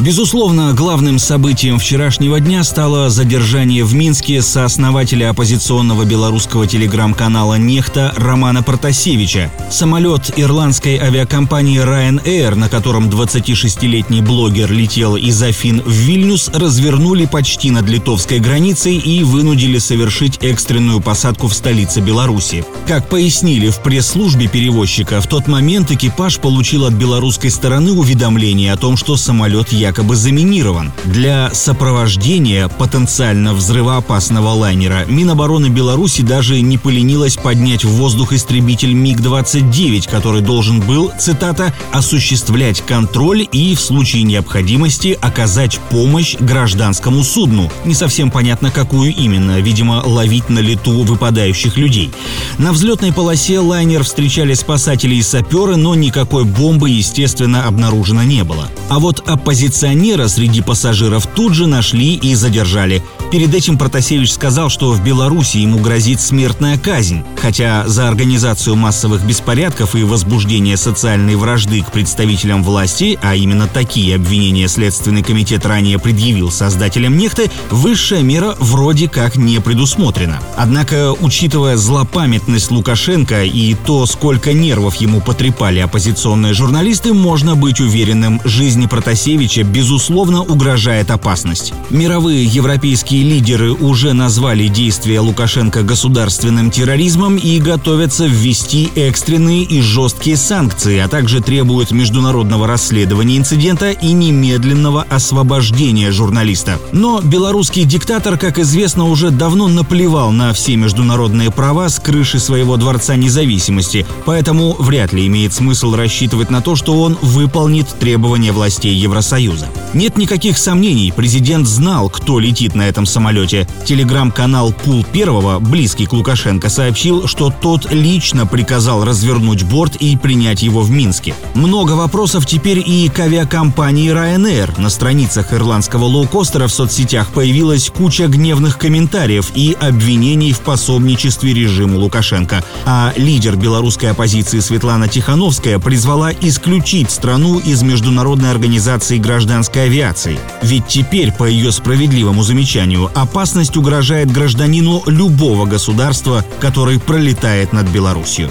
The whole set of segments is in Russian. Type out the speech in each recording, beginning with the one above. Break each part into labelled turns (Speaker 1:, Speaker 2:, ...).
Speaker 1: Безусловно, главным событием вчерашнего дня стало задержание в Минске сооснователя оппозиционного белорусского телеграм-канала «Нехта» Романа Протасевича. Самолет ирландской авиакомпании Ryanair, на котором 26-летний блогер летел из Афин в Вильнюс, развернули почти над литовской границей и вынудили совершить экстренную посадку в столице Беларуси. Как пояснили в пресс-службе перевозчика, в тот момент экипаж получил от белорусской стороны уведомление о том, что самолет якобы заминирован. Для сопровождения потенциально взрывоопасного лайнера Минобороны Беларуси даже не поленилась поднять в воздух истребитель МиГ-29, который должен был, цитата, «осуществлять контроль и в случае необходимости оказать помощь гражданскому судну». Не совсем понятно, какую именно, видимо, ловить на лету выпадающих людей. На взлетной полосе лайнер встречали спасатели и саперы, но никакой бомбы, естественно, обнаружено не было. А вот оппозиционеры Оппозиционера среди пассажиров тут же нашли и задержали. Перед этим Протасевич сказал, что в Беларуси ему грозит смертная казнь, хотя за организацию массовых беспорядков и возбуждение социальной вражды к представителям власти, а именно такие обвинения Следственный комитет ранее предъявил создателям нехты, высшая мера вроде как не предусмотрена. Однако, учитывая злопамятность Лукашенко и то, сколько нервов ему потрепали оппозиционные журналисты, можно быть уверенным, жизни Протасевича безусловно угрожает опасность. Мировые европейские лидеры уже назвали действия Лукашенко государственным терроризмом и готовятся ввести экстренные и жесткие санкции, а также требуют международного расследования инцидента и немедленного освобождения журналиста. Но белорусский диктатор, как известно, уже давно наплевал на все международные права с крыши своего дворца независимости, поэтому вряд ли имеет смысл рассчитывать на то, что он выполнит требования властей Евросоюза. Нет никаких сомнений, президент знал, кто летит на этом самолете. Телеграм-канал «Пул Первого», близкий к Лукашенко, сообщил, что тот лично приказал развернуть борт и принять его в Минске. Много вопросов теперь и к авиакомпании Ryanair. На страницах ирландского лоукостера в соцсетях появилась куча гневных комментариев и обвинений в пособничестве режиму Лукашенко. А лидер белорусской оппозиции Светлана Тихановская призвала исключить страну из Международной организации гражданской авиации. Ведь теперь, по ее справедливому замечанию, опасность угрожает гражданину любого государства, который пролетает над Беларусью.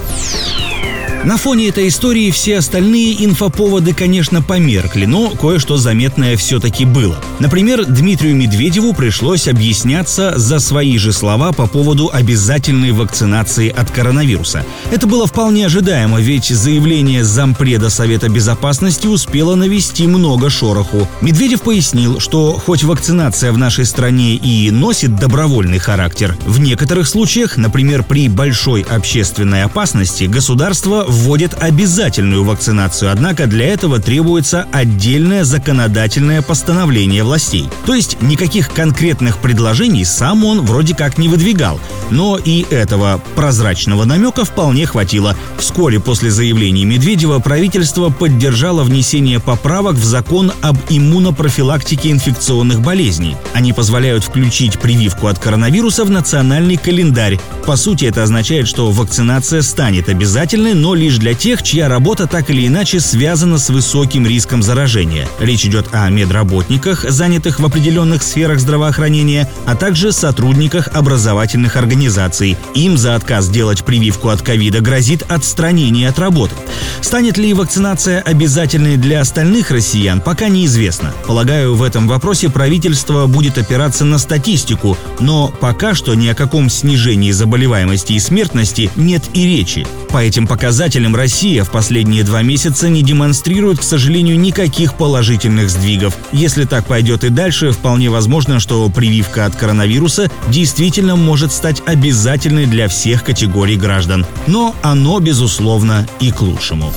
Speaker 1: На фоне этой истории все остальные инфоповоды, конечно, померкли, но кое-что заметное все-таки было. Например, Дмитрию Медведеву пришлось объясняться за свои же слова по поводу обязательной вакцинации от коронавируса. Это было вполне ожидаемо, ведь заявление зампреда Совета Безопасности успело навести много шороху. Медведев пояснил, что хоть вакцинация в нашей стране и носит добровольный характер, в некоторых случаях, например, при большой общественной опасности, государство вводит обязательную вакцинацию, однако для этого требуется отдельное законодательное постановление властей. То есть никаких конкретных предложений сам он вроде как не выдвигал. Но и этого прозрачного намека вполне хватило. Вскоре после заявлений Медведева правительство поддержало внесение поправок в закон об иммунопрофилактике инфекционных болезней. Они позволяют включить прививку от коронавируса в национальный календарь. По сути, это означает, что вакцинация станет обязательной, но лишь для тех, чья работа так или иначе связана с высоким риском заражения. Речь идет о медработниках, занятых в определенных сферах здравоохранения, а также сотрудниках образовательных организаций. Им за отказ делать прививку от ковида грозит отстранение от работы. Станет ли вакцинация обязательной для остальных россиян, пока неизвестно. Полагаю, в этом вопросе правительство будет опираться на статистику, но пока что ни о каком снижении заболеваемости и смертности нет и речи. По этим показателям Россия в последние два месяца не демонстрирует, к сожалению, никаких положительных сдвигов. Если так пойдет и дальше, вполне возможно, что прививка от коронавируса действительно может стать обязательной для всех категорий граждан. Но оно, безусловно, и к лучшему.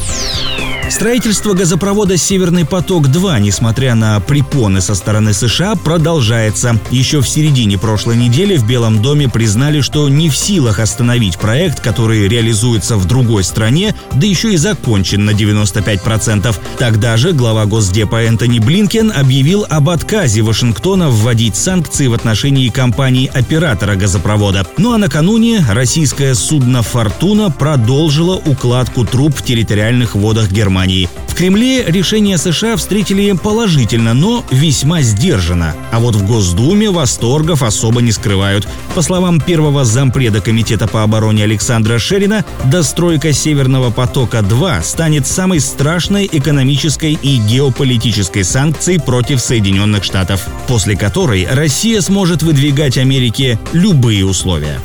Speaker 1: Строительство газопровода «Северный поток-2», несмотря на препоны со стороны США, продолжается. Еще в середине прошлой недели в Белом доме признали, что не в силах остановить проект, который реализуется в другой стране, да еще и закончен на 95%. Тогда же глава Госдепа Энтони Блинкен объявил об отказе Вашингтона вводить санкции в отношении компании-оператора газопровода. Ну а накануне российское судно «Фортуна» продолжило укладку труб в территориальных водах Германии Германии. В Кремле решение США встретили положительно, но весьма сдержанно. А вот в Госдуме восторгов особо не скрывают. По словам первого зампреда Комитета по обороне Александра Шерина, достройка Северного потока-2 станет самой страшной экономической и геополитической санкцией против Соединенных Штатов, после которой Россия сможет выдвигать Америке любые условия.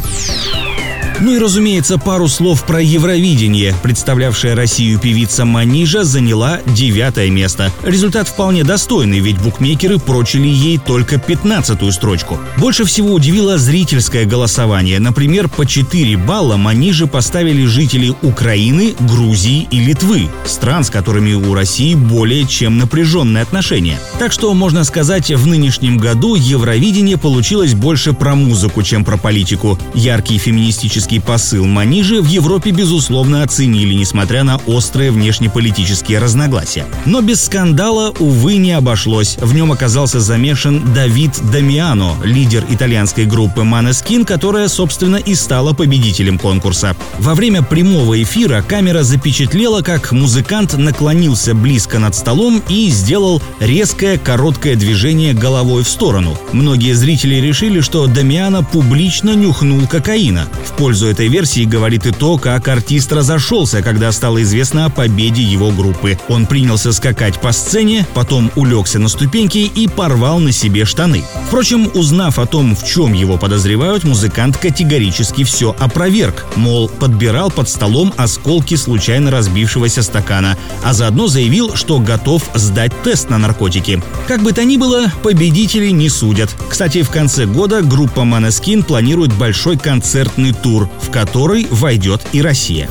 Speaker 1: Ну и, разумеется, пару слов про Евровидение. Представлявшая Россию певица Манижа заняла девятое место. Результат вполне достойный, ведь букмекеры прочили ей только пятнадцатую строчку. Больше всего удивило зрительское голосование. Например, по 4 балла Маниже поставили жители Украины, Грузии и Литвы, стран, с которыми у России более чем напряженные отношения. Так что, можно сказать, в нынешнем году Евровидение получилось больше про музыку, чем про политику. Яркий феминистический политический посыл Манижи в Европе, безусловно, оценили, несмотря на острые внешнеполитические разногласия. Но без скандала, увы, не обошлось. В нем оказался замешан Давид Дамиано, лидер итальянской группы Maneskin, которая, собственно, и стала победителем конкурса. Во время прямого эфира камера запечатлела, как музыкант наклонился близко над столом и сделал резкое короткое движение головой в сторону. Многие зрители решили, что Дамиано публично нюхнул кокаина. В пользу пользу этой версии говорит и то, как артист разошелся, когда стало известно о победе его группы. Он принялся скакать по сцене, потом улегся на ступеньки и порвал на себе штаны. Впрочем, узнав о том, в чем его подозревают, музыкант категорически все опроверг. Мол, подбирал под столом осколки случайно разбившегося стакана, а заодно заявил, что готов сдать тест на наркотики. Как бы то ни было, победители не судят. Кстати, в конце года группа Maneskin планирует большой концертный тур в который войдет и Россия.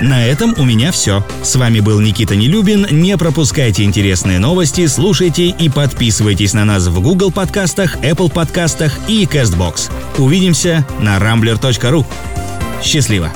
Speaker 1: На этом у меня все. С вами был Никита Нелюбин. Не пропускайте интересные новости, слушайте и подписывайтесь на нас в Google подкастах, Apple подкастах и CastBox. Увидимся на rambler.ru. Счастливо!